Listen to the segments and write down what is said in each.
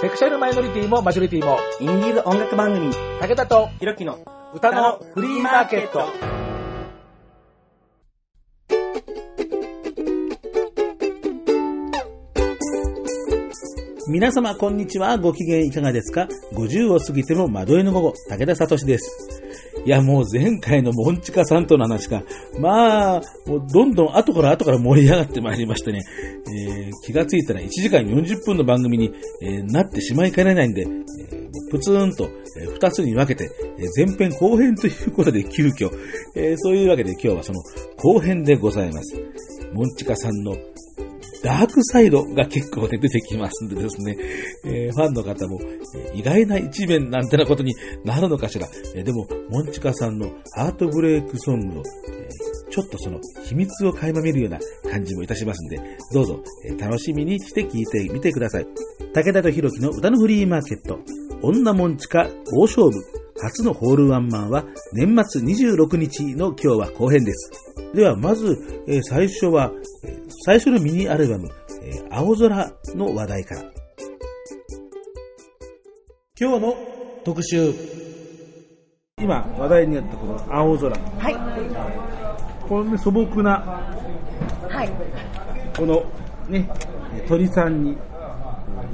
セクシャルマイノリティもマジョリティも、インディーズ音楽番組、武田とひろきの歌のフリーマーケット。皆様、こんにちは。ご機嫌いかがですか ?50 を過ぎても窓絵の午後、武田聡です。いや、もう前回のモンチカさんとの話が、まあ、もうどんどん後から後から盛り上がってまいりましてね、えー気がついたら1時間40分の番組に、えーなってしまいかねないんで、えープツンと、え2つに分けて、えー前編後編ということで 急遽、えーそういうわけで今日はその後編でございます。モンチカさんのダークサイドが結構ね出てきますんでですね、えーファンの方も、えー意外な一面なんてなことになるのかしら。えーでも、モンチカさんのハートブレイクソングの、えちょっとその秘密を垣間見るような感じもいたしますんで、どうぞ、え楽しみにして聞いてみてください。武田とひろきの歌のフリーマーケット。女モンチカ大勝負。初のホールワンマンは年末26日の今日は後編です。では、まず、えー最初は、えー最初のミニアルバム、えー青空の話題から。今日の特集。今、話題になったこの青空。はい。このね、素朴な、はい。このね、鳥さんに、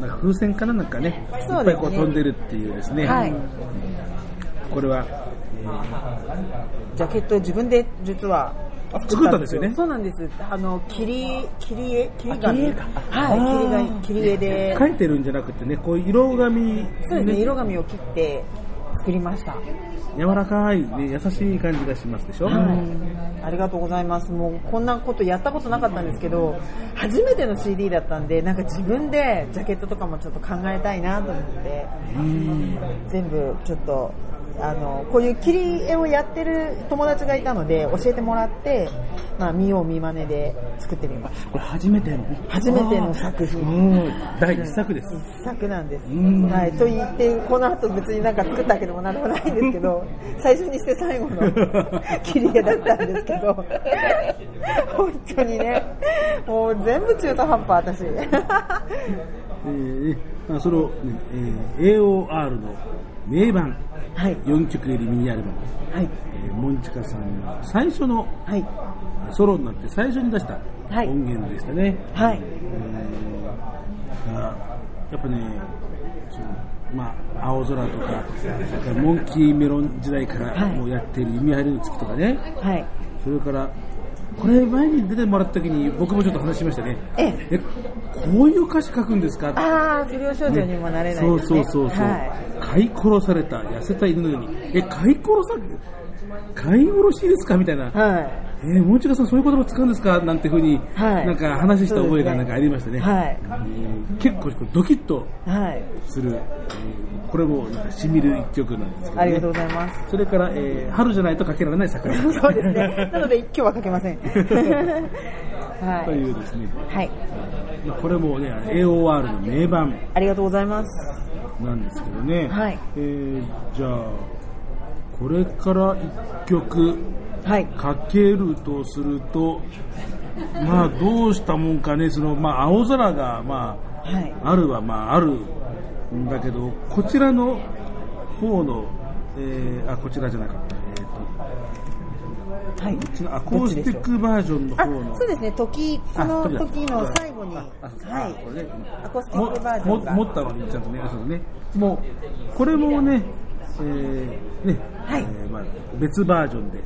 なんか風船かななんかね、いっぱいこう飛んでるっていうですね。はい。これは、ジャケットを自分で実は作ったんですよねそうなんです。あの、切り、切り絵？切り絵かはい。切り紙、切り絵で。書いてるんじゃなくてね、こう色紙、そうですね。色紙を切って作りました。柔らかい、ね、優しい感じがしますでしょ、はい。ありがとうございます。もうこんなことやったことなかったんですけど、初めての CD だったんで、なんか自分でジャケットとかもちょっと考えたいなと思って、全部ちょっと、あの、こういう切り絵をやってる友達がいたので、教えてもらって、まあ見よう見まねで作ってみました。これ初めての初めての作品。うん第一作です。一作なんです。んはい。と言って、この後別になんか作ったわけでもなんでもないんですけど、最初にして最後の 切り絵だったんですけど、本当にね、もう全部中途半端私。えーまあ、その、ねえー AOR の名盤はい。4曲入りミニアルバム、はい。えーモンチカさんの最初のはい。ソロになって最初に出したはい音源でしたね。はい。えーがやっぱね、そのまあ、青空とか、モンキーメロン時代からはいもうやっている弓張りの月とかね、はい。それから、これ前に出てもらった時に僕もちょっと話しましたね。えええ、こういう歌詞書くんですか？ああ、不良少女にもなれないそう。そうそうそう、は飼い殺された痩せた犬のように、え、飼い殺さ、飼い殺しですか？みたいな。い。はい。えー、もんちかさんそういう言葉使うんですか？なんていうふうに、はいなんか話した覚えがなんかありましたね。はいえー結構ドキッとはい。する、えーこれもなんか染みる一曲なんですけど、ね。ありがとうございます。それから、えー春じゃないとかけられない桜。そうですね。なので今日はかけません。はとい。いうですね、はい。まあこれもね、AOR の名盤ありがとうございます。なんですけどね。はいえーじゃあ、これから一曲はい。かけるとすると、まあどうしたもんかね、その、まあ青空が、まあ、はい。あるはまああるんだけど、こちらの方の、えーあ、こちらじゃなかった。えーと、はい。こっちのアコースティックバージョンのあ方の。そうですね、時、この時の最後に、あはいこれね、アコースティックバージョン持ったのにちゃんとね、そうね。もう、これもね、えーね、はいえーまあ、別バージョンで、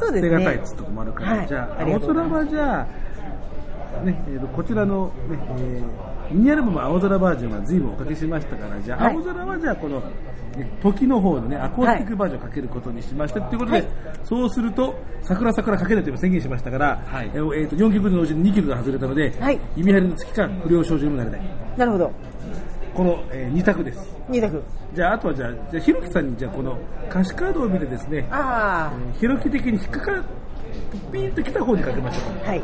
そうですね捨てがたいっとこもあるから、はいじゃあ、青空はじゃあ、ね、えーとこちらの、ね、えーミニアルバム青空バージョンは随分おかけしましたから、じゃあ、はい青空はじゃあ、この、ね、時の方のね、アコースティックバージョンをかけることにしましたということで、はいそうすると、桜桜かけないという宣言しましたから、はいえーえーと4曲のうちに2曲が外れたので、はい弓張りの月か不良少女にもなれない。なるほど。この、え2択です。二択。じゃあ、あとはじゃあ、じゃあ、ひろきさんに、じゃあ、この歌詞カードを見てですね、あえーひろき的に引っかかる、ピーンときた方にかけましょうあ、はい。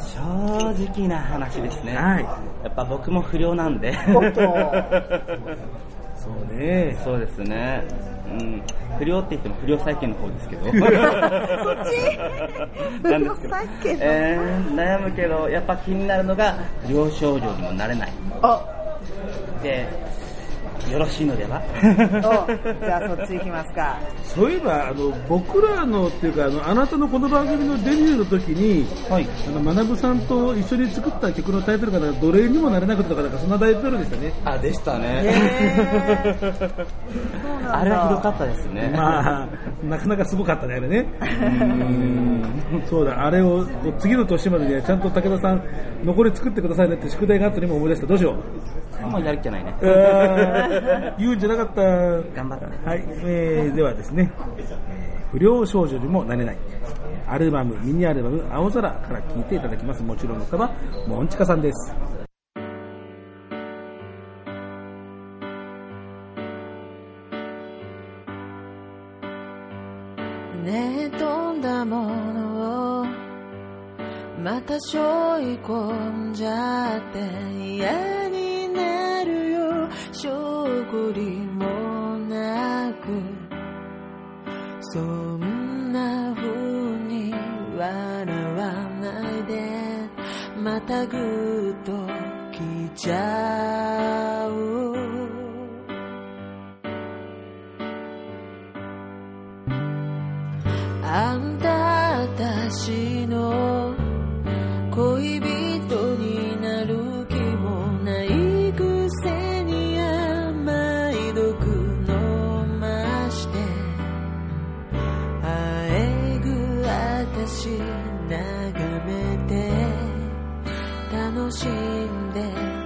正直な話ですね。はいやっぱ僕も不良なんで。そうね。そうですね。うん。不良って言っても不良債権の方ですけど。そっち？なんですけど不良債権のえー、悩むけど、やっぱ気になるのが、不良少女にもなれない。あ、で、よろしいのでは？おじゃあそっち行きますか。そういえば、あの、僕らのっていうか、あの、あなたのこの番組のデビューの時に、はい。あの、学さんと一緒に作った曲のタイトルが、奴隷にもなれなくてとか、なんかそんなタイトルでしたね。あ、でしたへね。ーそうなんだあれはひどかったですね。まあ、なかなかすごかったね、あれね。うんそうだ、あれを次の年までにはちゃんと武田さん、残り作ってくださいねって宿題があったのにも思い出した。どうしよう。もうやる気ないね。言うんじゃなかった。頑張って。はい、えー、ではですね、えー不良少女にもなれない、えーアルバム、ミニアルバム、青空から聴いていただきます。もちろんの方は、モンチカさんです。ね飛んだものをまた背負い込んじゃって嫌になるよ証拠りもなくそんな風に笑わないでまたぐっと来ちゃう。あんた私し眺めて楽しんで。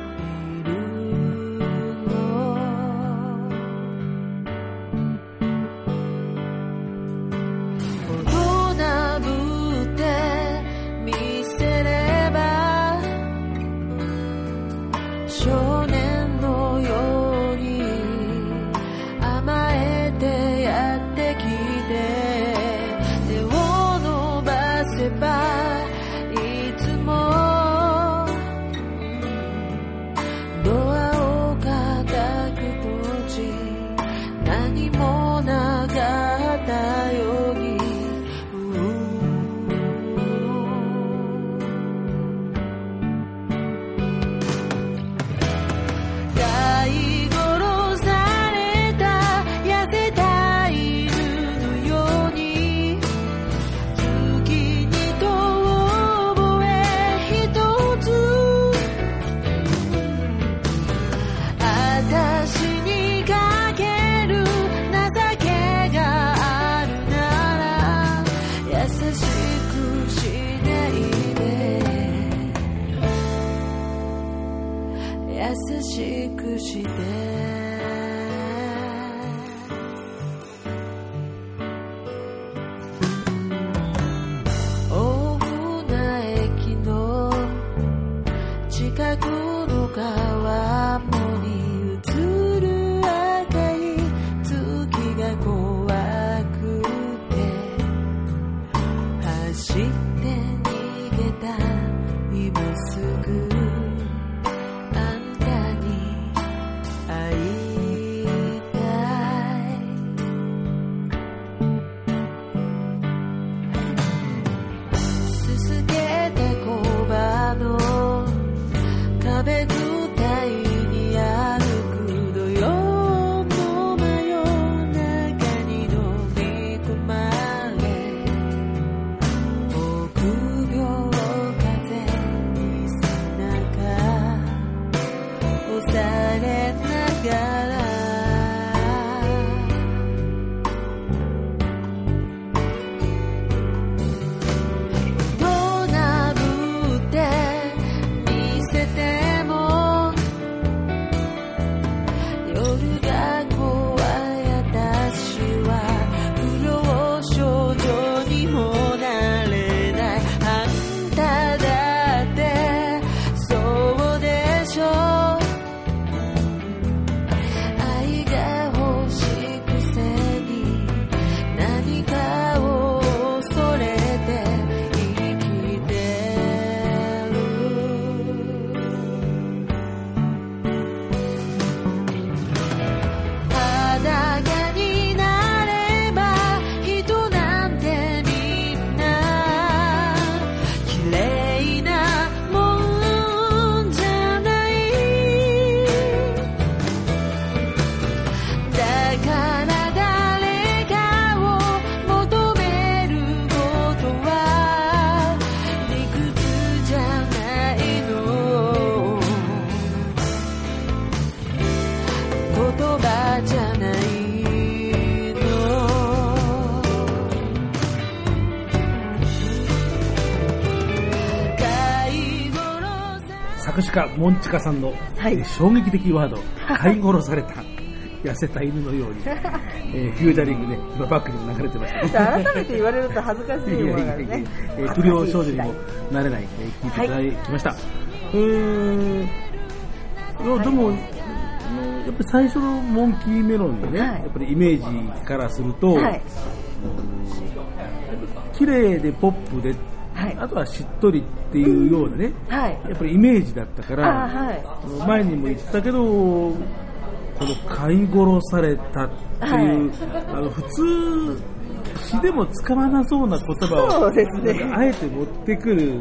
家、モンチカさんの、はいえー衝撃的ワード、飼い殺された、痩せた犬のように、えーフュージャリングね、今バックにも流れてました。改めて言われると恥ずかしいものがね。えー不良少女にもなれない、えー聞いていただきました。えー、いやでも、やっぱり最初のモンキーメロンのね、はいやっぱりイメージからすると、はい。綺麗でポップで、はいあとはしっとりっていうようなね、はい。やっぱりイメージだったかあら、はい。前にも言ったけど、この飼い殺されたっていう、あの普通、詩でも使わなそうな言葉を、ねあえて持ってくる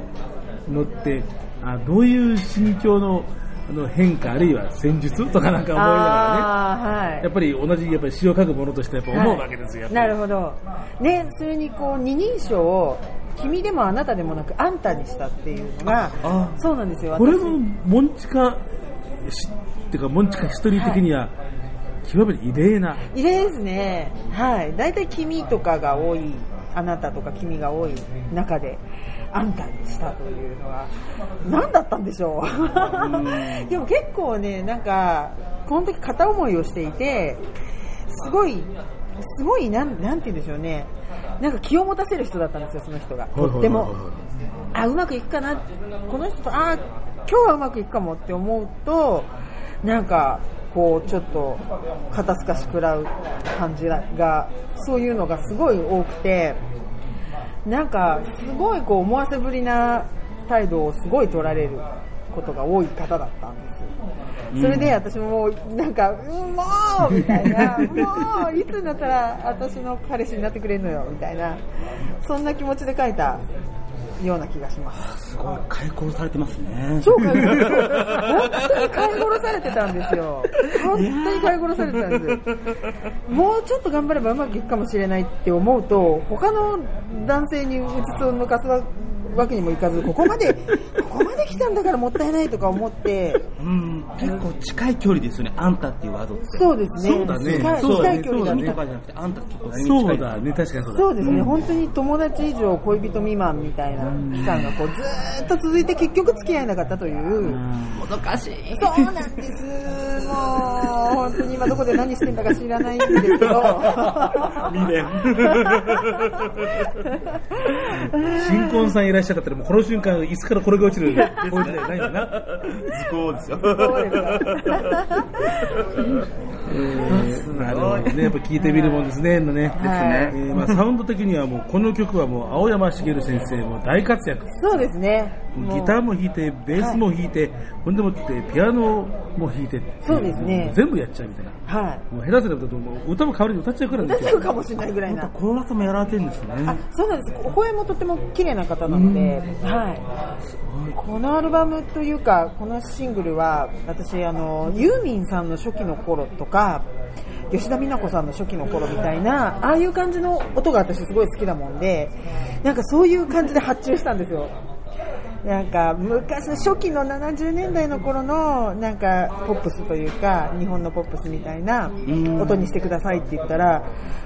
のって、あどういう心境のあの変化、あるいは戦術とかなんか思いながらね、はいやっ。ぱり同じやっぱり詩を書くものとしてやっぱ思うわけですよ。やっぱりなるほど。ね、それにこう、二人称を、君でもあなたでもなく、あんたにしたっていうのが、あそうなんですよ。私これもモンチカしっていうかモンチカヒストリー的には極めて異例な、異例ですね。はい。大体君とかが多い、あなたとか君が多い中で、あんたにしたというのは、何だったんでしょう。でも結構ね、なんか、この時片思いをしていて、すごい、すごい、なん、なんて言うんでしょうね。なんか気を持たせる人だったんですよ、その人が。とっても。あ、うまくいくかな、この人と、あ、今日はうまくいくかもって思うと、なんか、こう、ちょっと、肩透かし食らう感じが、そういうのがすごい多くて、なんか、すごいこう、思わせぶりな態度をすごい取られることが多い方だったんですよ。それで私ももうなんか、うん、もうみたいな、もういつになったら私の彼氏になってくれるのよみたいな、そんな気持ちで書いたような気がします。すごい、解殺されてますね。超飼い殺され本当に飼い殺されてたんですよ。本当に飼い殺されてたんです。もうちょっと頑張ればうまくいくかもしれないって思うと、他の男性にうつつを抜かすわけにもいかず、ここまで、ここまで来たんだからもったいないとか思って、うん、結構近い距離ですよね、あんたっていうワードって。そうですね。そうだね近い距離だ君とね。かじゃなくて、あんた結構何に近いうそだね、確かにそうだ。そうですね、本当に友達以上恋人未満みたいな期間がこうずーっと続いて結局付き合えなかったという。もどかしい。そうなんです。もう、本当に今どこで何してんだか知らないんですけど。未練。新婚さんいらっしゃったら、もうこの瞬間、椅子からこれが落ちる感じじゃないんだな。図工ですよ。えるほどね、やっぱ聞いてみるもんですね、のね。はいえーまあ、サウンド的にはもう、この曲はもう、青山茂先生も大活躍。そうですね。ギターも弾いて、ベースも弾いて、ほんでもって、ピアノも弾いて。そうですね全部やっちゃうみたいな。はい。もう下手すると、もう歌も代わりに歌っちゃうくらい歌っちゃうかもしれないぐらいな。コーラスもやられてるんですね。あそうなんです。お声もとても綺麗な方なので、はい。このアルバムというか、このシングルは、私、あの、ユーミンさんの初期の頃とか、吉田美奈子さんの初期の頃みたいな、ああいう感じの音が私すごい好きだもんで、なんかそういう感じで発注したんですよ。なんか昔の初期の70年代の頃のなんかポップスというか日本のポップスみたいな音にしてくださいって言ったら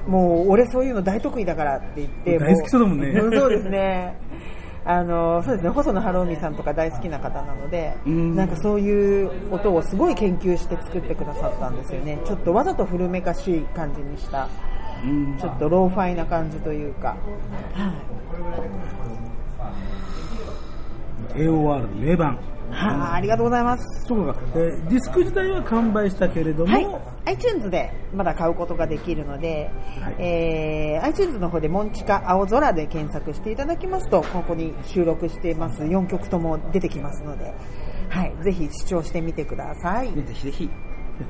もう俺そういうの大得意だからって言って大好きそうだもんね。うそうですねあのそうですね細野晴臣さんとか大好きな方なのでうん。なんかそういう音をすごい研究して作ってくださったんですよね。ちょっとわざと古めかしい感じにしたうん。ちょっとローファイな感じというか、はい。AOR の名盤。はあ、ありがとうございます。そうか、えーディスク自体は完売したけれども、はい、iTunes でまだ買うことができるので、はいえー iTunes の方でモンチカ青空で検索していただきますと、ここに収録しています4曲とも出てきますので、はい、ぜひ視聴してみてください。ねぜひぜひ。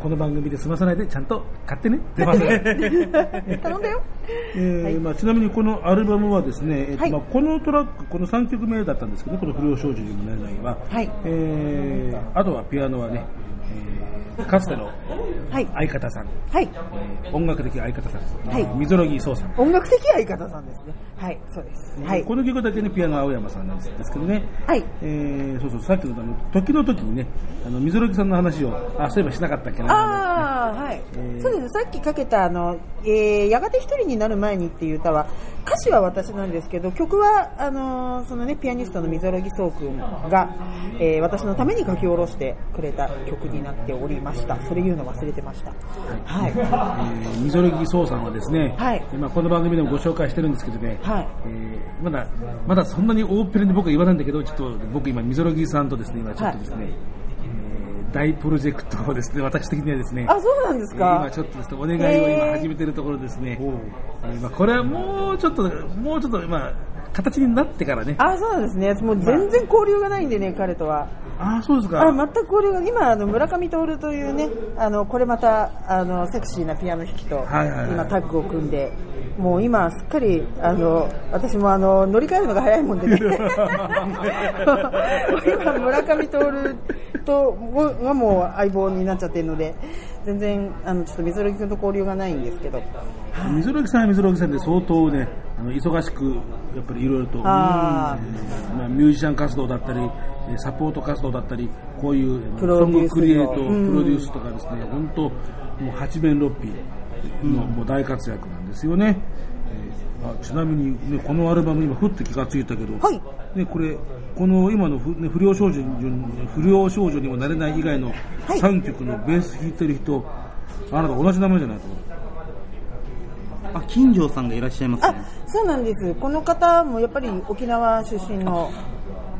この番組で済まさないでちゃんと買ってね。出ますね。頼んだよ。えーまあ、ちなみにこのアルバムはですね、えっとはいまあ、このトラック、この3曲目だったんですけど、この不良少女にもなれないは、はいえーあとはピアノはね、えーかつてのはい相方さん、はい。えー音楽的相方さん、はい溝呂木壮さん。音楽的相方さんですね。はい、そうです。はい。この曲だけね、ピアノは青山さんなんですけどね。はい。えー、そうそう、さっきのあの、時の時にね、あの、溝呂木さんの話を、あ、そういえばしなかったっけな。ああ、はい、えーそうです。さっきかけた、あの、えー、やがて一人になる前にっていう歌は、歌詞は私なんですけど、曲は、あの、そのね、ピアニストの溝呂木壮君が、えー、私のために書き下ろしてくれた曲になっておりました。それ言うの忘れてました。はい。えー、溝呂木壮さんはですね、はい。まあ、この番組でもご紹介してるんですけどね、はい。えーまだ、まだそんなに大っぺらに僕は言わないんだけど、ちょっと僕今、溝呂木さんとですね、今ちょっとですね、えー大プロジェクトをですね、私的にはですね、あ、そうなんですか。今ちょっとですね、お願いを今始めてるところですね、えーまあ、これはもうちょっと、もうちょっと、まあ、形になってからね、あ、そうなんですね。もう全然交流がないんでね、彼とは。ああ、そうですか。あ全く交流が今あの村上徹というねあのこれまたあのセクシーなピアノ弾きと今タッグを組んでもう今すっかりあの私もあの乗り換えるのが早いもんでね。今村上徹とがもう相棒になっちゃってるので全然あのちょっと水呂木君と交流がないんですけど。水呂木さんは水呂木さんで相当ね、あの忙しく、やっぱりいろいろと、あえーまあ、ミュージシャン活動だったり、えーサポート活動だったり、こういうプロデュースソングクリエイト、うん。プロデュースとかですね、本当、もう八面六臂の、もう大活躍なんですよね。えーあちなみに、ね、このアルバム、今、ふって気がついたけど、はい。ね、これ、この今の不,、ね、不良少女に不良少女にもなれない以外のはい。3曲のベース弾いてる人、あなた同じ名前じゃないと。あ、金城さんがいらっしゃいますあね。そうなんです。この方もやっぱり沖縄出身の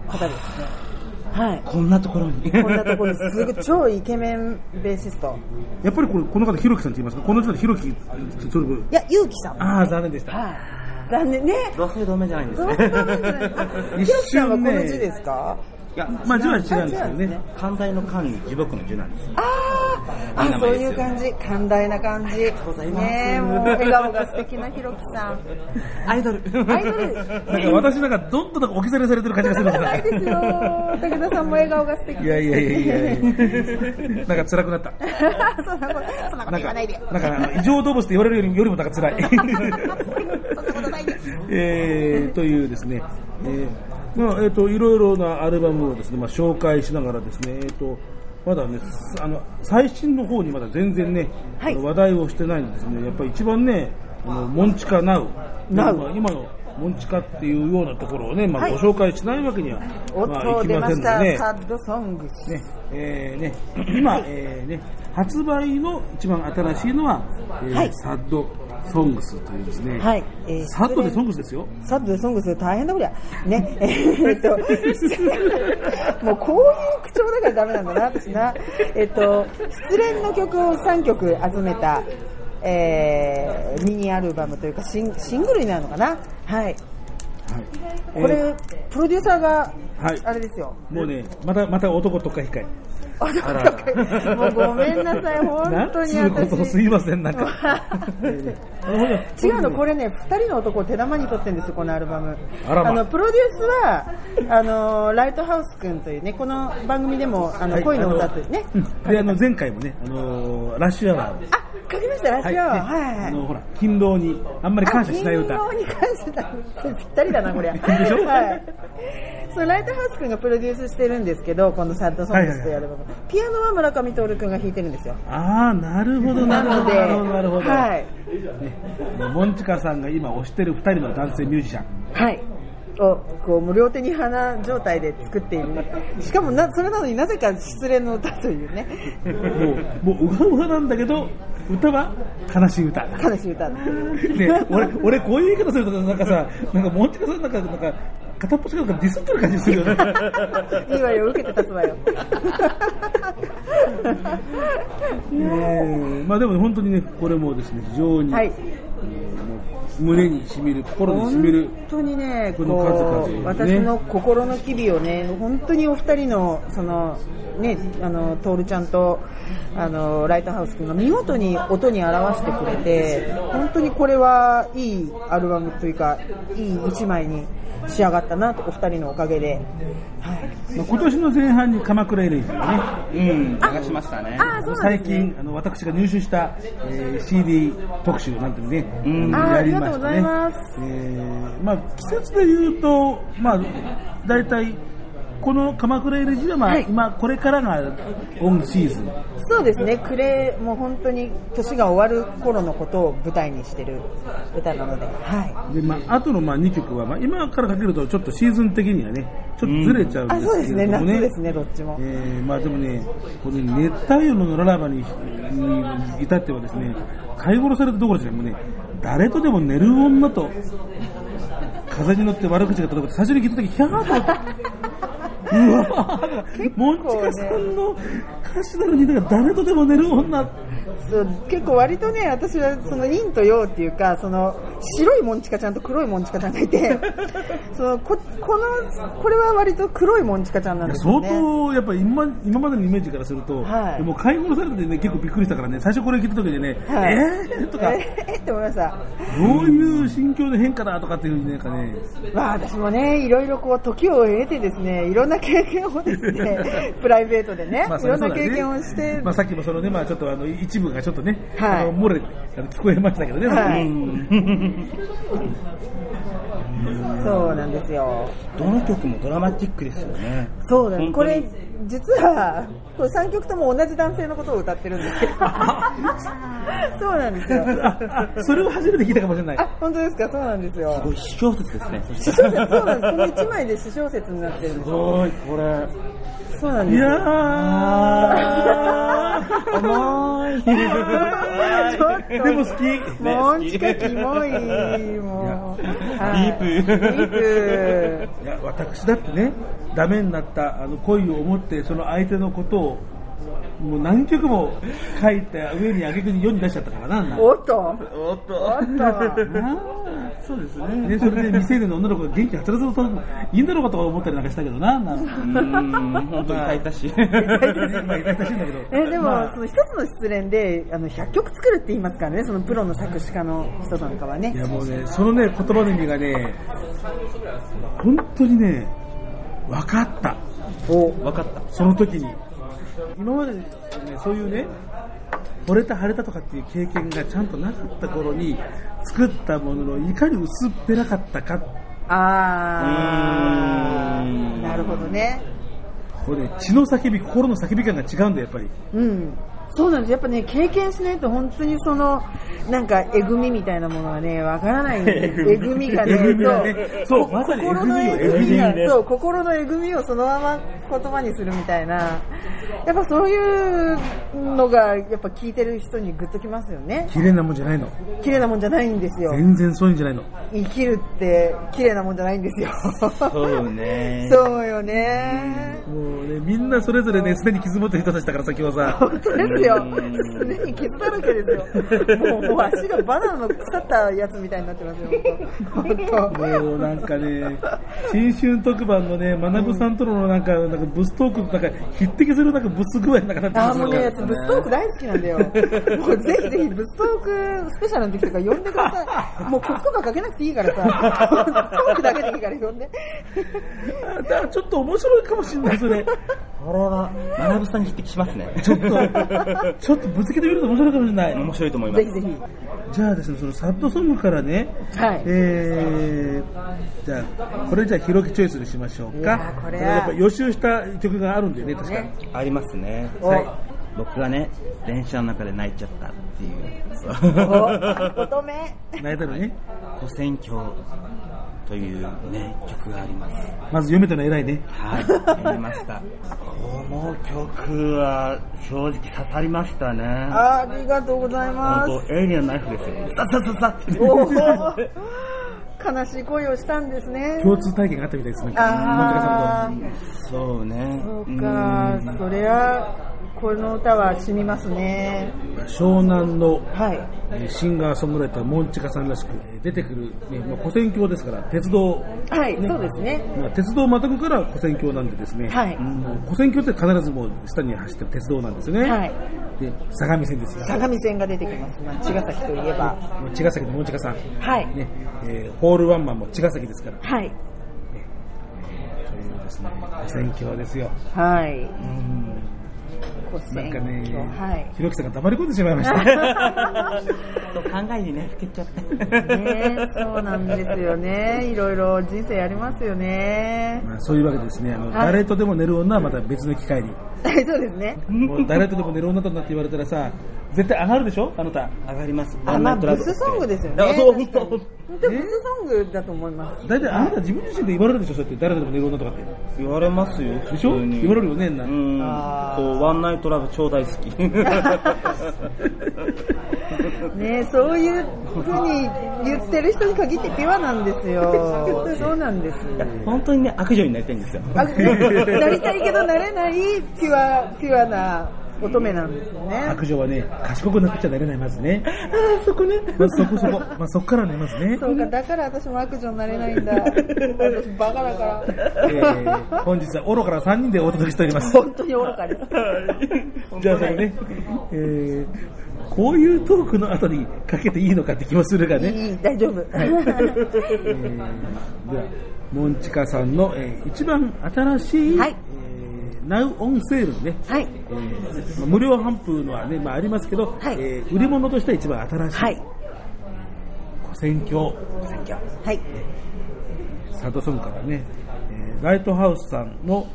方ですねはいこんなところに。こんなところにすぐ超イケメンベーシスト。やっぱりこれ、この方、ひろきさんって言いますか？この人はひろき、いや、ゆうきさん。ああ、残念でした。はい。残念ね。同姓同名じゃないんですね。したんですかねあひろきさんはこの字ですか？いや、まあ、字は違うんですけどあ違うんですねね。寛大の寛に樹木の樹なんです。あーあ、そういう感じ。寛大な感じ。ねえ、もう笑顔が素敵なひろきさん。アイドル。アイドル。なんか私なんかどんどんなんか置き去りされてる感じがするんですよ。武田さんも笑顔が素敵。いやいやいやいやなんか辛くなった。そんなこと、そんなこと言わないで。なんか異常動物って言われるよりよりもなんか辛い。そんなことないで。えー、というですね、えーまあえー、といろいろなアルバムをですね、まあ、紹介しながらですね、えー、とまだねあの最新の方にまだ全然ね、はい。話題をしてないんですねやっぱり一番ねあのモンチカナウ今のモンチカっていうようなところをね、まあ、はい。ご紹介しないわけには、おっまあ、と、いき出ませんのでね。サッドソングス。ね、えーね、今、えーね、発売の一番新しいのは、えーはい。サッドソングスというですね、はい。えーサッドでソングスですよ。サッドでソングス大変だこりゃ。ね。えーっと、もうこういう口調だからダメなんだな、私な。えっと、失恋の曲を3曲集めた、えー、ミニアルバムというかシンシングルになるのかな。はい。はい、これ、プロデューサーがはい、あれですよ。もうね、また、また男とか控え。あもうごめんなさい、本当になんつうことす私。いません、なんか。違うの、これね、二人の男を手玉に取ってるんですよ、このアルバム。あらまの、プロデュースは、あの、ライトハウス君というね、この番組でも、あの、はい恋の歌というね。で、あの、前回もね、あのーラッシュアワー書きました、ラッシュアワー。はい、はい、はい。あの、ほら、勤労に、あんまり感謝しない歌。あ金曜に感謝だ。ぴったりだな、こりゃ。でしょ？はい。そのライトハウス君がプロデュースしてるんですけど、このサッドソングスというアルバム。ピアノは村上徹君が弾いてるんですよ。ああ、なるほど、なるほど、なるほど、なるほど。はい。ね、モンチカさんが今推してる二人の男性ミュージシャン。はい。をこう無両手に花状態で作っている。しかもな、それなのになぜか失恋の歌というね、もう、もう、うわうわなんだけど、歌は悲しい歌。悲しい歌。ね、俺、俺こういう言い方すると、なんかさ、なんか、モンチカさんなんか、なんか、片っ端からディスってる感じするよね。いいわよ、受けて立つわよ。ねまあでも本当にね、これもですね、非常に、はい。胸にしみる、心にしみる。本当にね、ここの数々私の心の機微をね、本当にお二人の、その、ね、あの、トールちゃんと、あの、ライトハウス君が見事に音に表してくれて、本当にこれはいいアルバムというか、いい一枚に仕上がったなと、お二人のおかげで。はい。まあ今年の前半に鎌倉エレジーがね、うん、流しましたね。ああ、そうなん最。近、あの私が入手した、えー CD 特集なんていうね、うんやりましたね。ありがとうございますえーまあ、季節で言うと、まあ、大体、この鎌倉エレジーは、まあ、はい今、これからがオンシーズン。そうですね、暮れ、もう本当に年が終わる頃のことを舞台にしてる歌なので、はい。で、まあ、後のまあ2曲は、まあ、今からかけると、ちょっとシーズン的にはね、ちょっとずれちゃうんあ、ですそうですね、けれどもね。夏ですね、どっちも。えーまあでもね、この熱帯夜のララバにに至ってはですね、買い殺されたところですね、もうね、誰とでも寝る女と、風に乗って悪口が届く最初に聞いたとき、ヒャーと。うわぁ、モンチカさんの歌詞なのに、だから誰とでも寝る女。そう結構割とね、私はその陰と陽っていうか、その白いモンチカちゃんと黒いモンチカちゃんがいて、そのここの、これは割と黒いモンチカちゃんなんですよ相ね。当、やっぱり今今までのイメージからすると、はい。でも買い殺されてね、結構びっくりしたからね、最初これ聞いたときにね、はい。えー？とか、えー？って思いました。どういう心境の変化だとかっていうふうになんかね、まあ私もね、いろいろこう時を経てですね、いろんな経験をですね、プライベートでね、まあいろんな経験をして、まあ、さっきもそのね、まあ、ちょっとあの一部がちょっとね、はい。あの漏れあの聞こえましたけどね、はい。うんそうなんですよ。どの曲もドラマティックですよね。そうだね。これ、実は、これ3曲とも同じ男性のことを歌ってるんですけど。そうなんですよ。あ それを初めて聞いたかもしれない。あ、本当ですか？そうなんですよす。ごい、詩小説ですね。そ詩小説、そうなんです。この1枚で詩小説になってるんですよ。ごい、これ。そうなんですよ。いやー、重い。ちょっとでも好き。モンチカキモい、もう。ディープ。いや、私だってね、ダメになったあの恋を思って、その相手のことを、もう何曲も書いて上に挙句に世に出しちゃったからな。おっと。おっおと。っと。そうですね。ね、それで未成年の女の子が元気に働かせるといいんだろうかとか思ったりなんかしたけどな。なんかうーん、本当に痛々しい。まあ、痛々しいんだけど。えでも、まあその一つの失恋であの100曲作るって言いますからね、そのプロの作詞家の人なんかはねい。やもうね、そのね、言葉の意味がね、本当にね、分かった。おわかった。その時に。今までね、そういうね、惚れた腫れたとかっていう経験がちゃんとなかった頃に作ったもののいかに薄っぺらかったか。あうーんー、なるほどね。これね、血の叫び、心の叫び感が違うんだよ、やっぱり。うん。そうなんです。やっぱね、経験しないと本当にその、なんか、えぐみみたいなものがね、わからないんですよ。えぐみがね、えぐみがねそうこまさに心のええぐみが、えぐみねそう、心のえぐみをそのまま言葉にするみたいな、やっぱそういうのが、やっぱ聞いてる人にグッときますよね。綺麗なもんじゃないの。綺麗なもんじゃないんですよ。全然そういうんじゃないの。生きるって綺麗なもんじゃないんですよ。そうね。そうよね。もうね、みんなそれぞれね、すでに傷持ってる人たちだからさ、今日さ。本当ですようん。すでに傷だらけですよ。もう、もう足がバナナの腐ったやつみたいになってますよ。本当。もうなんかね、新春特番のね、学さんとのなんか、なんかブストーク、なんか匹敵するなんかブス具合なんかなってあーますもうね、ブストーク大好きなんだよ。もうぜひぜひブストークスペシャルの時とか呼んでください。もう曲とかかけなくていいからさ、ブストークだけでいいから呼んで。だからちょっと面白いかもしんない、それ。これは、学さんに匹敵しますね。ちょっと、ちょっとぶつけてみると面白いかもしれない。面白いと思います。ぜひぜひ。じゃあですね、そのサッドソングからね、はいえー、じゃあ、これじゃあ、ひろきチョイスにしましょういか。これはやっぱ予習した曲があるんだよね、確かに。ねありますね。おはい僕がね、電車の中で泣いちゃったっていう。お、乙女。泣いたのね。古戦橋というね、曲があります。まず読めたの偉いね。はい、読みました。この曲は正直刺さりましたね。ありがとうございます。エイリアンナイフですよ。ささささ悲しい恋をしたんですね。共通体験があったみたいですね。あモンテカさんとそうね。そうか、それは、この歌は染みますね。湘南のはい。えーシンガーソングライター、モンチカさんらしく、えー出てくる、ねまあ、古戦橋ですから、鉄道、はい、そうですね。まあ、鉄道をまたぐから古戦橋なんでですね、はいもう古戦橋って必ずもう下に走ってる鉄道なんですよね。はい。で、相模線ですよ。相模線が出てきます。まあ、茅ヶ崎といえば。茅ヶ崎のモンチカさん、はい。ねえーホールワンマンも茅ヶ崎ですから、はい。ですね。選挙ですよ。はい。うん。ごなんかね、はい。ひろきさんが黙り込んでしまいました。と考えにね、ふけちゃって。ねそうなんですよね。いろいろ人生ありますよね。まあ、そういうわけでですね、あの、はい誰とでも寝る女はまた別の機会に。はい、そうですね。もう誰とでも寝る女となって言われたらさ、絶対上がるでしょ？あなた。上がります。あ、まあ、ブスソングですよね。あそう、本本当にブスソングだと思います。大体あなた自分自身で言われるでしょ？そうやって誰とでも寝る女とかって。当言われますよ。でしょ？言われるよね、な。うん。そう、ワンナイトラブ超大好き。ねそういうふうに言ってる人に限ってピュアなんですよ。そうなんです。本当にね、悪女になりたいんですよ。あなりたいけどなれないピュア、ピュアな乙女なんですよね。悪女はね、賢くなくちゃなれない、まずね。あーそこね。まずそこそこ。まあ、そこからね、まずね。そうか、だから私も悪女になれないんだ。私バカだから。えー、本日は愚かな3人でお届けしております。本当に愚かです。じゃあそれね、えー、こういうトークの後にかけていいのかって気もするがね。いい、大丈夫。はい。えー、では、モンチカさんの、えー一番新しい、はいえー、ナウオンセールね、はい。えーまあ無料販布のはね、まあありますけど、はいえー売り物としては一番新しい、はい。古戦況、はい。サドソンからね、えーライトハウスさんの、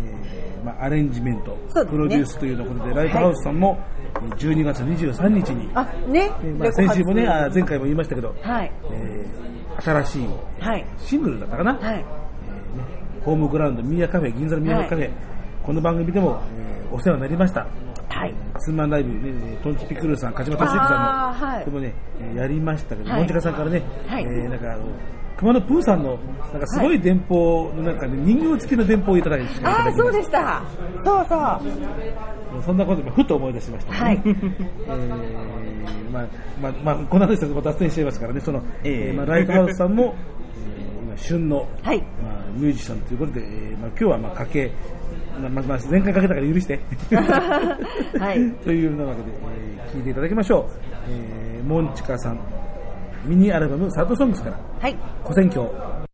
えーまあ、アレンジメント、ねプロデュースということで、ライトハウスさんもえー12月23日に、あ、ねえ。ーまあ、先週もね、あ前回も言いましたけど、はい。えー新しいはい。シングルだったかな、はい。えーねホームグラウンドミーアカフェ、銀座のミーアカフェ、この番組でも、えーお世話になりました。はい。ツーマンライブね、えートンチピクルーさん、梶間俊之さんあーはいの、でもね、えーやりましたけど、はいモンチカさんからね、はいえーなんかあの、熊野プーさんの、なんかすごい電報のなんかね、人形付きの電報をいただいて、ああ、そうでした。そうそう。そんなこともふと思い出しました、ね。はい えーまあ、まあ、まあ、こんな話ですと脱線しちゃいますからね、その、えええーまあ、ライトハウスさんも、えー今、旬の、はい。まあ、ミュージシャンということで、えーまあ、今日はまあ、かけ、まあ、まあ、前回かけたから許して。はい というようなわけで、えー聞いていただきましょう。えー、モンチカさん、ミニアルバム、サードソングスから、はい。古戦況。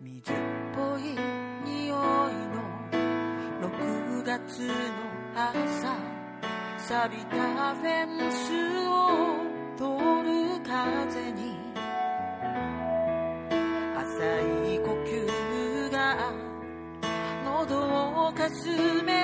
水っぽい匂いの6月の朝。錆びたフェンスを通る風に。浅い呼吸が喉をかすめ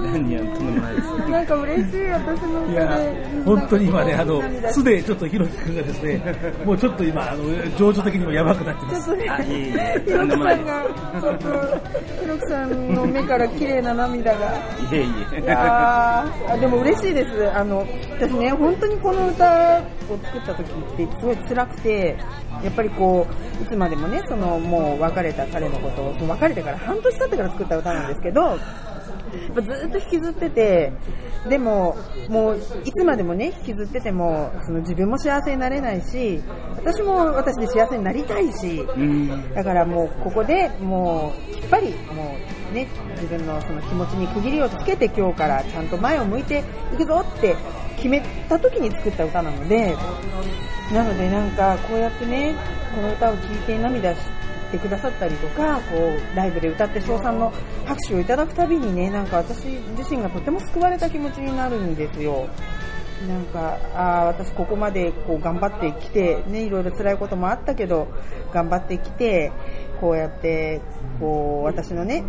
何や、とんでもないです。なんか嬉しい私の歌いやで、本当に今ね、あの、涙すでにちょっとひろきくんがですね、もうちょっと今、あの、情緒的にもやばくなってます。ちょっとねあいえいえ、ひろきさんが、ちょっと、ひろきさんの目から綺麗な涙が。す。いえいえ。いやーあでも嬉しいです。あの、私ね、本当にこの歌を作った時ってすごい辛くて、やっぱりこう、いつまでもね、そのもう別れた彼のことを、別れてから半年経ってから作った歌なんですけど、ずっと引きずってて、でも、もういつまでもね、引きずってても、その自分も幸せになれないし、私も私で幸せになりたいし、うん。だからもうここでもうきっぱりもうね自分のその気持ちに区切りをつけて今日からちゃんと前を向いていくぞって決めた時に作った歌なのでなのでなんかこうやってねこの歌を聴いて涙してくださったりとかこうライブで歌って賞賛の拍手をいただくたびにねなんか私自身がとても救われた気持ちになるんですよ。なんか、あー私ここまでこう頑張ってきて、ね、いろいろ辛いこともあったけど、頑張ってきて、こうやって、こう、私のね、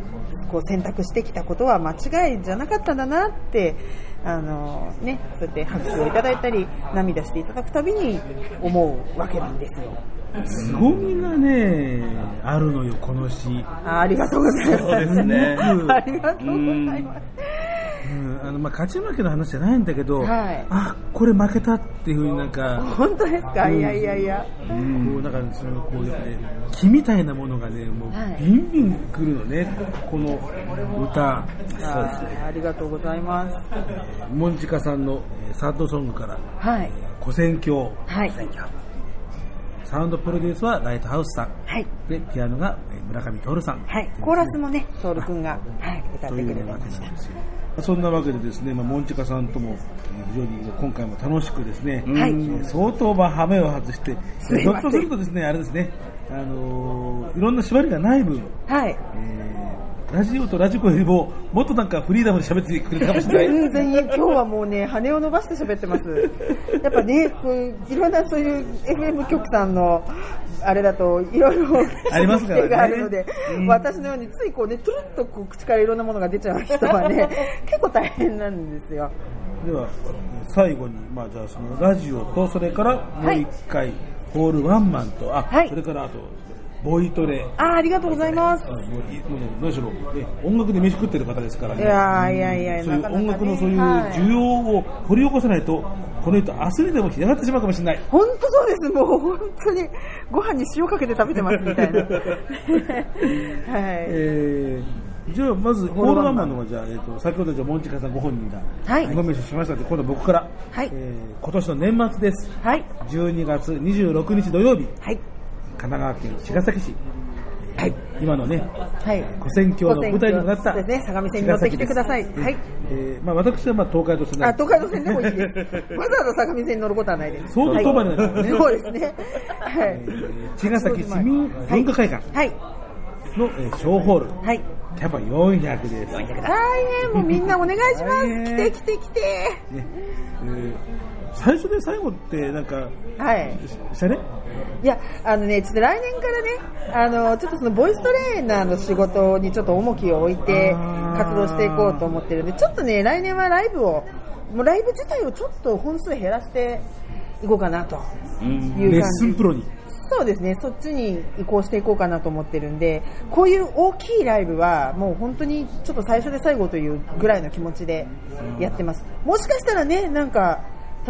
こう選択してきたことは間違いじゃなかったんだなって、あのね、そうやって拍手をいただいたり、涙していただくたびに思うわけなんですよ。凄みがね、あるのよ、この詩。あありがとうございます。そうですね ありがとうございます。うん、あの、まあ、勝ち負けの話じゃないんだけど、はいあ、これ負けたっていうふうになんか、本当ですか、いやいやいや。こう、なんか、その、こう、やっぱね、気みたいなものがね、もうはい、ビンビン来るのね、この歌。あーありがとうございます。モンチカさんのえーサードソングから、はい。古戦橋。はい。サウンドプロデュースはライトハウスさん。はい。で、ピアノがえー村上徹さん。はい。コーラスもね、トールくんが、はい、歌ってくれてました。そんなわけでですね、まあ、モンチカさんとも、えー非常にね今回も楽しくですね、はいえー相当まあ羽目を外して、ひょっとするとですね、あれですね、あのーいろんな縛りがない分、はい。えーラジオとラジコよりも、もっとなんかフリーダムに喋ってくれたかもしれない。全然今日はもうね、羽を伸ばして喋ってます。やっぱね、こういろんなそういう FM 局さんの、あれだと、いろいろありますからねがあるので、うん私のようについこうね、トゥルッとこう口からいろんなものが出ちゃう人はね、結構大変なんですよ。では、最後に、まあじゃあそのラジオと、それからもう一回、ホールワンマンと、あ、はいそれからあと、ボイトレ。あーありがとうございます。あもういもうね、何しろ、ね、音楽で飯食ってる方ですからね。いやーいやいやそういう音楽のそういうはい需要を掘り起こさないと、この人、明日にでも干上がってしまうかもしれない。本当そうです。もう本当にご飯に塩かけて食べてますみたいな。はい。えー、じゃあ、まず、ホールワンマンの方が、じゃあ、えっ、と、先ほど、じゃあ、モンチカさんご本人が、はいインフォメーションしましたので、今度僕から、はいえー今年の年末です。はい。12月26日土曜日、はい。神奈川県茅ヶ崎市、はい。今のね、はい。古戦橋の舞台にもなった、ですね、相模線に乗ってきてください。はい。えーまあ、私はまあ東海道線あ、東海道線でもいいです。わざわざ相模線に乗ることはないです。相当遠回りだからねはいそうですね。はいえ。ー茅ヶ崎市民文化会館はい。の、えー小ホール、はい。キャパ400です。大変、もうみんなお願いします。来て来て来て。ねえー最初で最後ってなんか、はい。したね？いや、あのね、ちょっと来年からね、あの、ちょっとそのボイストレーナーの仕事にちょっと重きを置いて活動していこうと思ってるんで、ちょっとね、来年はライブを、もうライブ自体をちょっと本数減らしていこうかなというレッ。スンプロに。そうですね、そっちに移行していこうかなと思ってるんで、こういう大きいライブは、もう本当にちょっと最初で最後というぐらいの気持ちでやってます。もしかしたらね、なんか、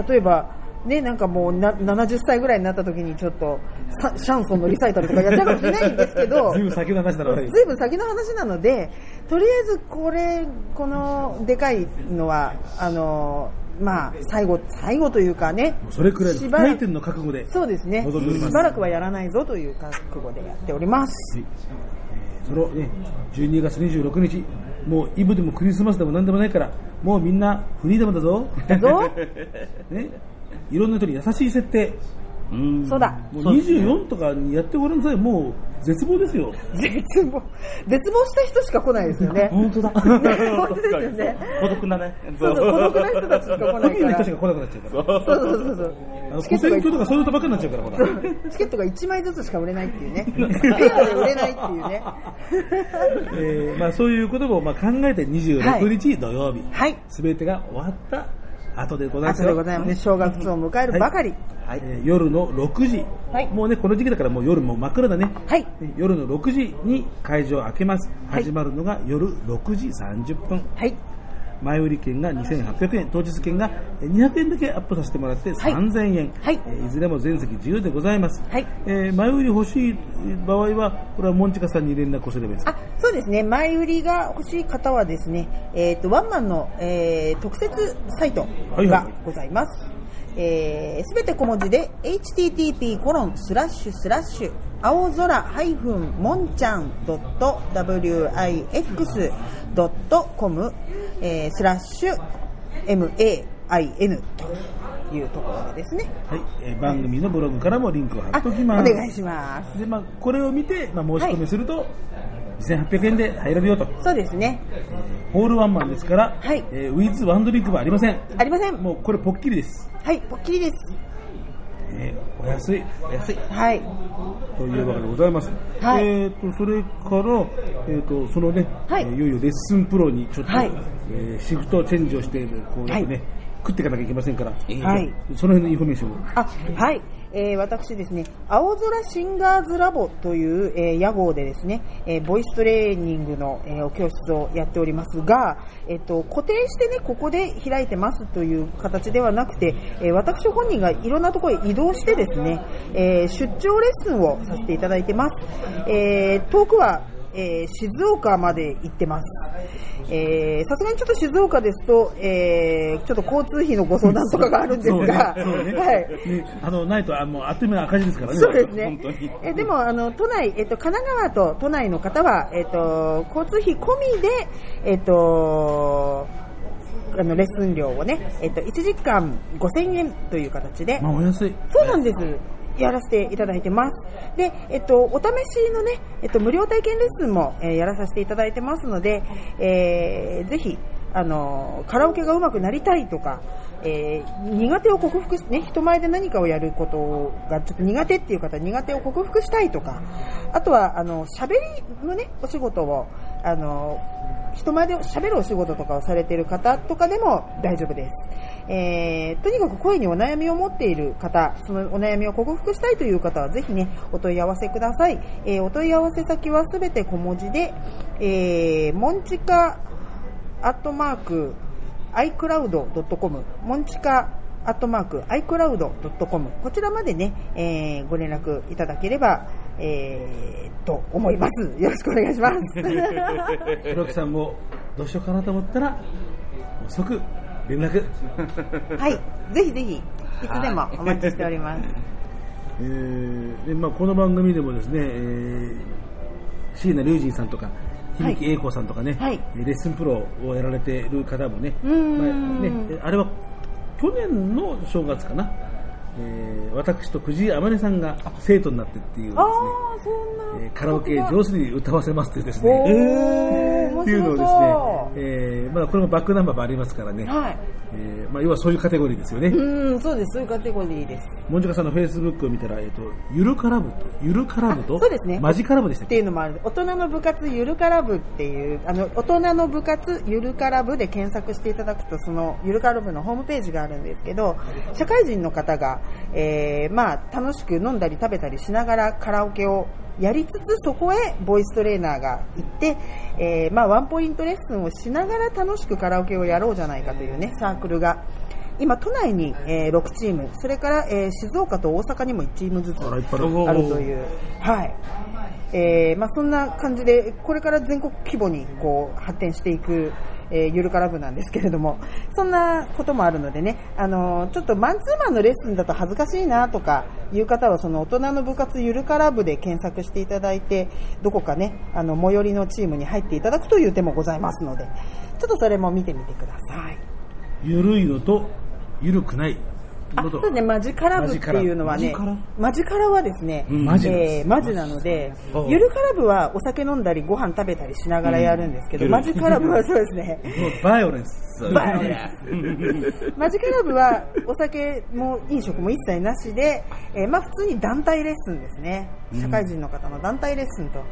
例えば、ね、なんかもうな70歳ぐらいになった時にちょっとさシャンソンのリサイタルとかやっちゃうかもしれないんですけど、ずいぶん先の話だな。ずいぶん先の話なので、とりあえずこれ、このでかいのは、あの、まあ、最後、最後というかね、それくらいのしばらく回転の覚悟で。そうですね。しばらくはやらないぞという覚悟でやっております。はいえーそのね、12月26日、もうイブでもクリスマスでも何でもないから、もうみんなフリーダムだぞ。だぞ。ね、いろんな人に優しい設定、うんそうだ。もう24とかにやってごらんなさい。もう絶望ですよ。絶望。絶望した人しか来ないですよね。本当だ。ね 本当ですよね。孤独なね。そうそう、孤独な人たちしか来ないから。人しか来なくなっちゃうから。そうそうそうそう。あの、古選挙とかそういうのばっかりになっちゃうから、ほら。チケットが1枚ずつしか売れないっていうね。ペアで売れないっていうね。えーまあそういうこともまあ考えて26日土曜日、はい。すべてが終わった後でございます。でございます。正月を迎えるばかり。はいえー夜の6時、はいもうね、この時期だからもう夜も真っ暗だね。はい。夜の6時に会場を開けます。はい始まるのが夜6時30分。はい。前売り券が2800円、当日券がえー200円だけアップさせてもらってはい3000円。はいえーいずれも全席自由でございます。はいえー前売り欲しい場合は、これはモンチカさんに連絡をすればいいですか？あ、そうですね。前売りが欲しい方はですね、えっ、と、ワンマンの、えー特設サイトがはいはいございます。す、えー、べ、て小文字で、http コロンスラッシュスラッシュ青空ハイフンもんちゃん .wix.com、えー、スラッシュ main というところでですね。はい、えー番組のブログからもリンクを貼あ、っておきます。お願いします。で、まあ、これを見て、まあ、申し込みすると、2800円で入れるよと。そうですね。ホールワンマンですから、はいえーウィズワンドリンクはありません。ありません。もうこれポッキリです。はい、ポッキリです。えーお安い、お安い。はい。というわけでございます。はいえっ、と、それから、えっ、と、そのね、はいえーいよいよレッスンプロにちょっと、はいえーシフトチェンジをして、こうやってね、はい食っていかなきゃいけませんから、はいその辺のインフォメーションを。あ、はい。えー私ですね、青空シンガーズラボという、えー屋号でですね、えーボイストレーニングの、えお教室をやっておりますが、えっ、と、固定してね、ここで開いてますという形ではなくて、え私本人がいろんなところへ移動してですね、え出張レッスンをさせていただいてます。え遠くは、え静岡まで行ってます。えーさすがにちょっと静岡ですと、えーちょっと交通費のご相談とかがあるんですが、ねねはい。ねあの、ないと、あもうあっという間に赤字ですからね。そうですね。えでもあの都内、えっと神奈川と都内の方はえっと交通費込みでえっとあのレッスン料をねえっと1時間5000円という形で、まあ、お安い。そうなんです。やらせていただいてます。で、えっと、お試しのね、えっと、無料体験レッスンも、えーやらさせていただいてますので、えーぜひ、あの、カラオケが上手くなりたいとか、えー苦手を克服し、ね、人前で何かをやることがちょっと苦手っていう方苦手を克服したいとか、あとは、あの、喋りのね、お仕事を、あの、人前で喋るお仕事とかをされている方とかでも大丈夫です。えーとにかく声にお悩みを持っている方、そのお悩みを克服したいという方はぜひね、お問い合わせください。えーお問い合わせ先はすべて小文字で、えー、モンチカアットマーク iCloud.com、モンチカアットマーク iCloud.com、こちらまでね、えーご連絡いただければ、えーと思います。よろしくお願いします。黒木さんもどうしようかなと思ったら、即連絡。はい、ぜひぜひ、いつでもお待ちしております。えーでまあ、この番組でもですね、えー、椎名隆二さんとか、はい響英子さんとかね、はい。レッスンプロをやられている方もね、まあね、あれは去年の正月かな、えー私と藤井あまねさんが生徒になってっていうですね。えーカラオケ上手に歌わせますというですおね、っていうのを白ですねそ、えーまあ、これもバックナンバーもありますからね、う。はい。えーまあ、要はそういうカテゴリーですよね。うん、そうです。そういうカテゴリーです。もんじゃかさんのフェイスブックを見たら、えっ、と、ゆるカラブと、ゆるカラブと、そうですねマジカラブでしたっけ？っていうのもある。大人の部活ゆるから部っていう、あの、大人の部活ゆるから部で検索していただくと、そのゆるから部のホームページがあるんですけど、社会人の方が、えー、まあ、楽しく飲んだり食べたりしながらカラオケをやりつつ、そこへボイストレーナーが行って、えー、まあ、ワンポイントレッスンをしながら楽しくカラオケをやろうじゃないかというね、サークルが、今都内に、えー6チーム、それから、えー静岡と大阪にも1チームずつあるという、はい。えーまあ、そんな感じで、これから全国規模にこう発展していく、えーゆるから部なんですけれども、そんなこともあるのでね、あのーちょっとマンツーマンのレッスンだと恥ずかしいなとかいう方は、その大人の部活ゆるから部で検索していただいて、どこかね、あの、最寄りのチームに入っていただくという手もございますので、ちょっとそれも見てみてください。ゆるいのと、ゆるくない。あそうですね、マジカラブっていうのはねマジカラ、はですね、うん。マジえーマジなのでゆるカラブはお酒飲んだりご飯食べたりしながらやるんですけど、うん。マジカラブはそうですね、バイオレンス。バイオレマジカラブはお酒も飲食も一切なしで、えーまあ普通に団体レッスンですね。社会人の方の団体レッスンと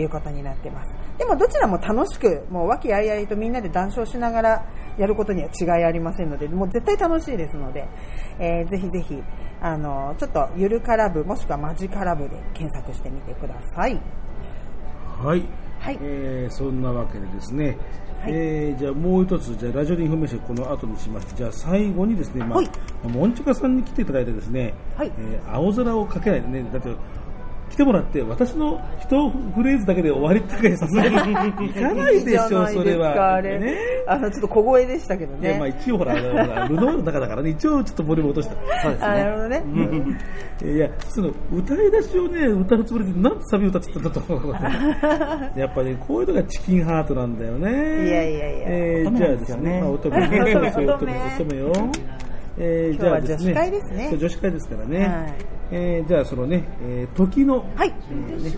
いう方になってます。でもどちらも楽しく、もう和気あいあいとみんなで談笑しながらやることには違いありませんので、もう絶対楽しいですので、えーぜひぜひ、あの、ちょっとゆるカラブもしくはマジカラブで検索してみてください。はい。はい。えーそんなわけでですね、はい。えーじゃあもう一つ、じゃあラジオでインフォメーションこの後にしまして、じゃあ最後にですね、まあはい、モンチカさんに来ていただいてですね、はい。えー青空をかけないでね、だって、来てもらって、私の一フレーズだけで終わりってわけさすがに いかないでしょう、それは。あれ、ねあの、ちょっと小声でしたけどいやまあね。一応ほら、ルノールの中だからね、一応ちょっとボリューム落とした。そうですあなるほどね。いや、その歌い出しをね、歌うつもりで、なんでサビ歌ってたんだと思う。やっぱり、こういうのがチキンハートなんだよね。いやいやいやえーじゃあですね、まあ 乙女、乙女乙女よ。えーじゃあ女子会ですね女子会ですからね。はいえーじゃあそのね、えー時の、はいえーね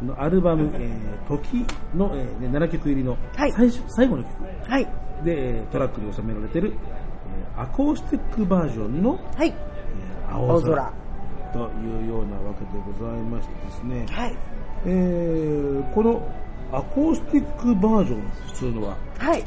このアルバム、えー時の、えーね、7曲入りのはい最初、最後の曲はい。で、えートラックに収められてる、えーアコースティックバージョンのはい。えー青空というようなわけでございましてですね、はい。えーこのアコースティックバージョン普通のははい。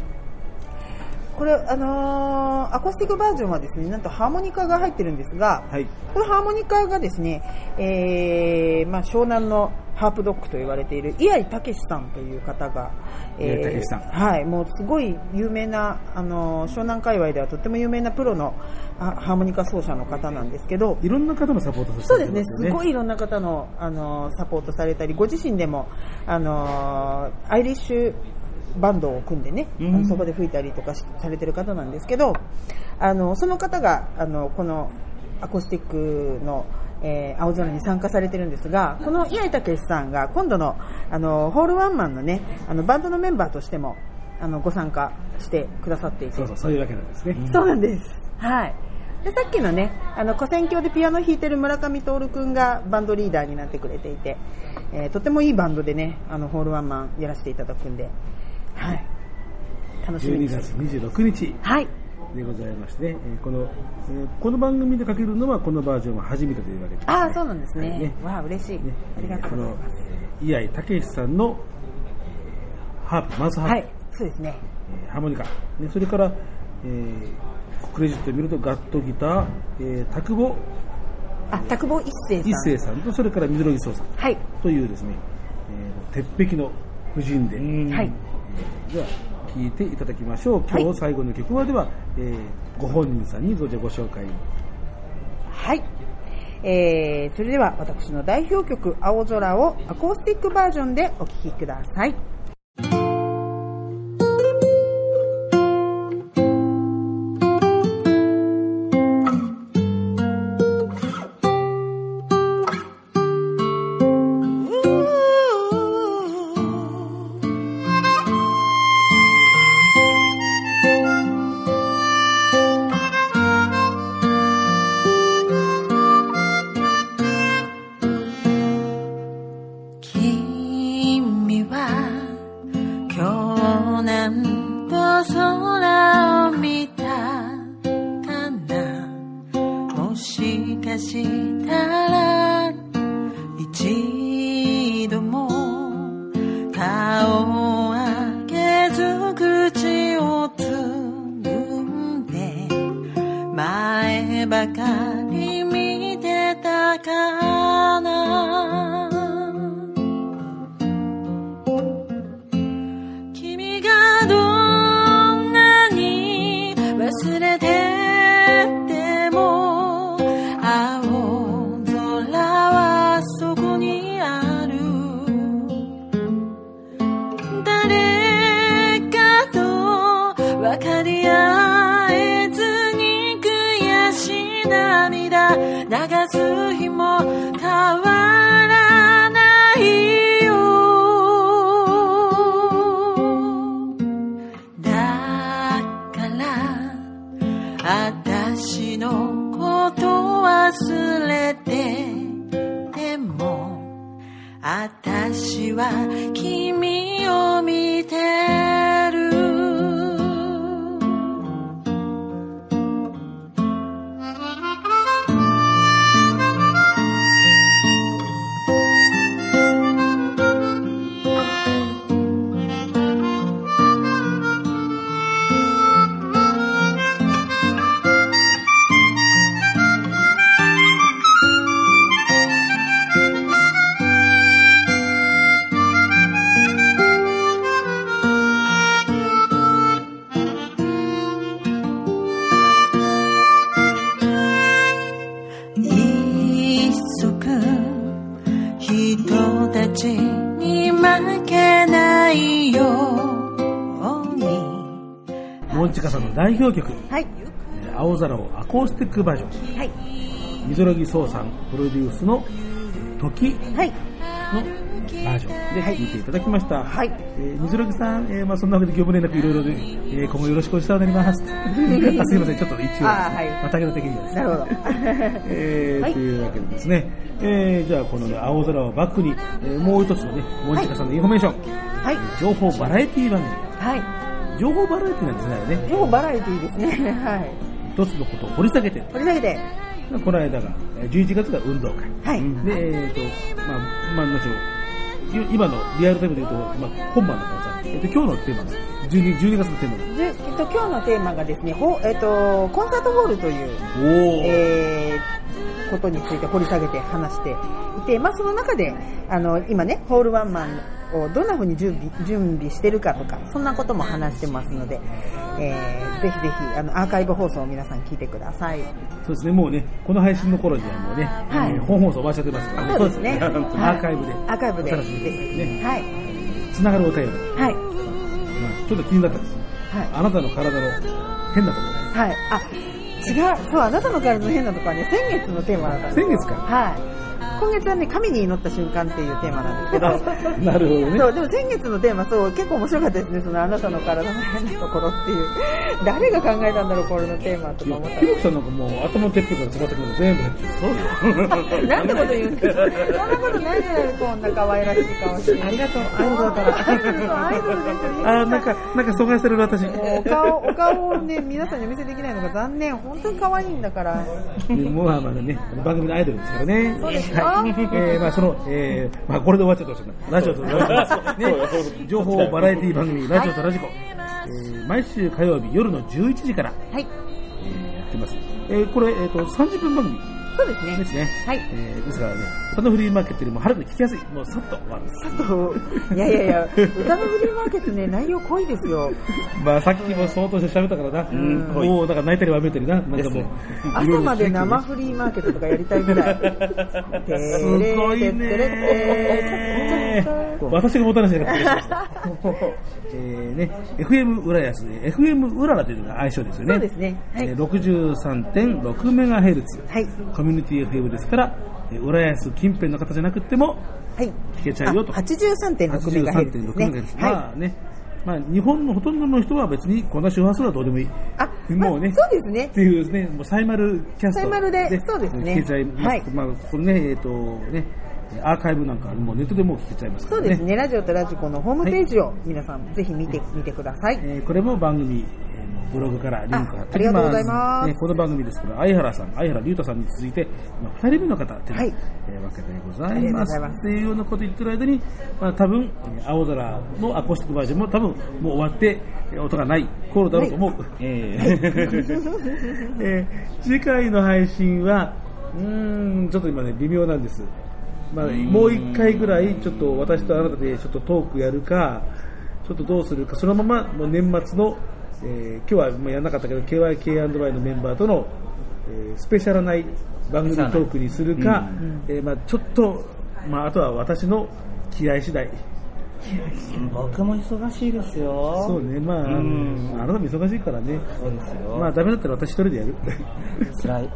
これ、あのーアコースティックバージョンはですね、なんとハーモニカが入ってるんですが、はい。このハーモニカがですね、えーまあ、湘南のハープドッグと言われている伊合武さんという方が、伊合武さん。はい、もうすごい有名な、あのー湘南界隈ではとっても有名なプロのあハーモニカ奏者の方なんですけど、いろんな方のサポートさせてそうですね、すごいいろんな方の、あのサポートされたり、ご自身でも、あのアイリッシュバンドを組んでね、あのそこで吹いたりとかしされてる方なんですけど、あのその方があのこのアコースティックの、えー青空に参加されてるんですが、この岩井武さんが今度のあのホールワンマンのね、あのバンドのメンバーとしてもあのご参加してくださっていて、そうそうそういうわけなんですね、そうなんです。はい。でさっきのね、あの古戦橋でピアノ弾いてる村上徹君がバンドリーダーになってくれていて、えーとてもいいバンドでね、あのホールワンマンやらせていただくんで、はい。楽しみ12です。月26日はい。でございましてね、えーこの、えーこの番組でかけるのはこのバージョンは初めてというわけです、ね、ああ、そうなんですね。はいねわあ、嬉しい。ねありがとうございます。この、えー、武さんの、えーハープ、マウスハープ、はい。そうですね。えーハーモニカ、ね、それから、えークレジットを見るとガットギター、えー、田久保あ、田久保一生さん。一生さんとそれから水野木壮さんはい。というですね、えー鉄壁の夫人で、はい。では聴いていただきましょう今日最後の曲はでは、えーご本人さんにごご紹介はい。えー、それでは私の代表曲、青空をアコースティックバージョンでお聴きください。したら一表曲、はい。えー青空をアコースティックバージョン。はい。みぞろぎそうさんプロデュースのえー時はい。のバージョンではい聴いていただきました。はいえー、みずろぎさん、えーまあ、そんなわけで業務連絡いろいろで、えー今後よろしくお伝えになります。あ すいません、ちょっと一応、あーはいまたげの的にはですね。なるほど。えーはいというわけでですね、えーじゃあこの、ね、青空をバックに、えーもう一つのね、モンチカさんのインフォメーション、はい。情報バラエティ番組。はい。情報バラエティなんですね、あれね。情報バラエティですね。はい。一つのことを掘り下げて、掘り下げて。この間が、えー11月が運動会。はい。で、えっ、と、まあ、まあ、もちろん、い今のリアルタイムで言うと、まあ、本番だからさ、えっ、と、今日のテーマが、12, 12月のテーマえっと、今日のテーマがですね、ほえっと、コンサートホールという、えーことについて掘り下げて話していて、まあ、その中で、あの、今ね、ホールワンマンをどんな風に準備準備してるかとか、そんなことも話してますので、えーぜひぜひ、あの、アーカイブ放送を皆さん聞いてください。そうですね、もうね、この配信の頃にはもうね、はいえー本放送終わっちゃってますからね。そうですね。アーカイブで。アーカイブで。お楽しみですね。はい。つながるお便り。はい。まあ、ちょっと気になったんです。はい。あなたの体の変なとこはい。あ、違う。そう、あなたの体の変なとこはね、先月のテーマだったんです先月かはい。今月はね、神に祈った瞬間っていうテーマなんですけど、ろ。なるほどね。そう、でも先月のテーマ、そう、結構面白かったですね、そのあなたの体の変なところっていう。誰が考えたんだろう、これのテーマとか思ったひろきさんなんかもう頭のてっぺんからつま先まで全部。そうよ。なんてこと言うんですかそんなことないじゃないこんな可愛らしい顔して。ありがとう、アイドルから。アイドルとアイドルですよ。あー、なんか、なんか阻害される私。お顔、お顔をね、皆さんにお見せできないのが残念。本当に可愛いんだから。もうまあまだね、番組のアイドルですからね。そうです。えー、まあその、えー、まあこれで終わっちゃってほしいな。ラジオとラジコ。ね、情報バラエティ番組、ラジオとラジコ。えー、毎週火曜日夜の11時から、はい。えー、やってます。えー、これ、えっ、と、30分番組そうですね。ですね。はいえー、ですからね、歌のフリーマーケットよりもはるかに聞きやすい。もうさっと終わるんです。ちょっと、いやいやいや、歌のフリーマーケットね、内容濃いですよ。まあさっきも相当して喋ったからな。んもう、だから泣いたりわめたりな。なんかもう、朝まで生フリーマーケットとかやりたいぐらい。すすごいね私が持たなしなかったえーね、FM 浦安、FM 浦和というのが相性ですよね。そうですねはいえー 63.6MHz。はい。コミュニティ FM ですから、えー浦安近辺の方じゃなくてもはい。聞けちゃうよと。83.6メガヘルツです 83.6MHz ね。まはあね、まあ日本のほとんどの人は別にこんな周波数はどうでもいい。い。あ、もうねまあそうですねっ。ていうね、もうサイマルキャストサイマルでそうですね聞けちゃいます。はいまあ、ここね、えっ、とね、アーカイブなんかもうネットでもう聞けちゃいますからね。そうですね。ラジオとラジコのホームページを皆さんぜひ見てみてください。えーこれも番組、えーブログからリンク貼っておきます。あありがとうございますねこの番組ですから、相原さん、相原龍太さんに続いて、まあ、2人目の方っていう、はいえーわけでございます。っていうようなこと言ってる間に、まあ、多分、えー青空のアコースティックバージョンも多分もう終わって、えー音がない頃だろうと思う。えー えー次回の配信は、うーん、ちょっと今ね、微妙なんです。まあ、もう一回ぐらい、ちょっと私とあなたでちょっとトークやるか、ちょっとどうするか、そのままもう年末の、えー今日はもうやらなかったけど、KYK&Y のメンバーとの、えースペシャルない番組トークにするか、えーまあ、ちょっと、まあ、あとは私の気合次第。僕も忙しいですよ。そうね、まあ、うんまああなたも忙しいからね。そうですよ。まあ、ダメだったら私一人でやる。辛い。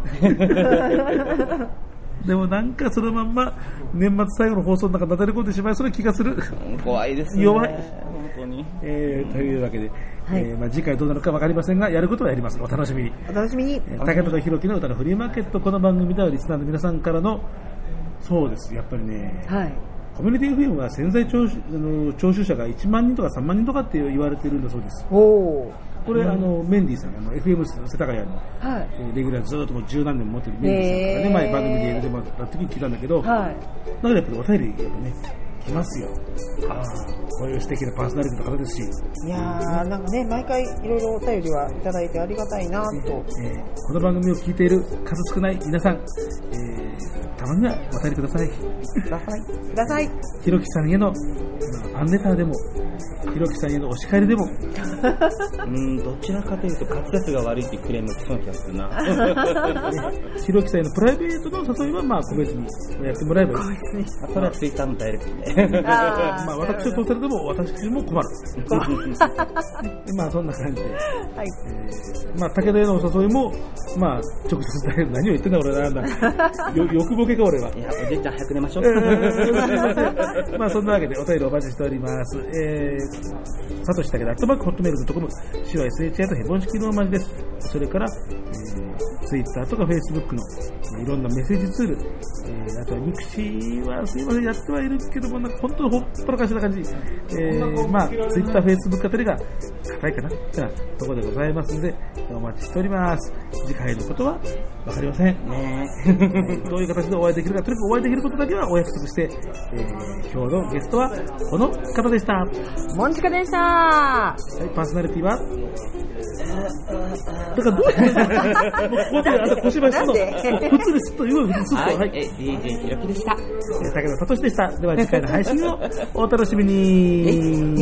でもなんかそのまんま年末最後の放送の中になだれ込んでしまいそうな気がする。怖いですね。弱い本当に。えーというわけで、はいえーまあ、次回どうなるかわかりませんが、やることはやります。お楽しみに。お楽しみに。えー竹中宏樹の歌のフリーマーケット、この番組ではリスナーの皆さんからの、そうです、やっぱりね、はい。コミュニティ FM は潜在聴取あの聴取者が1万人とか3万人とかって言われてるんだそうです。おお。これ、あの、メンディーさん、あの、FM 世田谷の、はい。えーレギュラーずっともう十何年持ってるメンディーさんからね、前番組で入れてもらった時に聞いたんだけど、だはい。からやっぱりお便り、やっぱね、来ますよ。ああ、こういう素敵なパーソナリティの方ですし、いやー、なんかね、毎回いろいろお便りはいただいてありがたいなと。えーこの番組を聞いている数少ない皆さん、えーたまにはお便りください。ください。ください。ひろきさんへの、まあアンレターでも、ひろきさんへのお叱りでも、うん、どちらかというと滑舌が悪いっていうクレーム来そうな気がするな。ひろきさんへのプライベートの誘いは、まあ、個別にやってもらえばいい。あそれはツイッターのダイレクトで。まあ、私を通されても、私も困る。で まあ、そんな感じで。はい。まあ、武田へのお誘いも、まあ、直接だけど、何を言ってんだ俺なんだ。よ欲ボケか俺は。いや、おじいちゃん早く寝ましょう。えーまあそんなわけでお便りお待ちしております。えー、さとしだけで、アットマークホットメールドットコム、シは SHI とヘボン式の文字です。それから、えー、ツイッターとかフェイスブックの、えーいろんなメッセージツール、えー、あとはミクシーはすいません、やってはいるけども、なんか本当にほっぽらかしな感じ。えー、まあ、ツイッター、フェイスブックあたりが高いかなってなところでございますので、お待ちしております。次回のことはわかりません。ね どういう形でお会いできるか、とにかくお会いできることだけはお約束して、えー、今日のゲストはこの方でした。はモンチカでしたい、パーソナリティは？だからどうしてもうここであと小芝居するの？なんで？普通にすっと言う普っと。はい、はい。え、DJ ひろきでした。えー武田聡でした。では次回の配信をお楽しみに。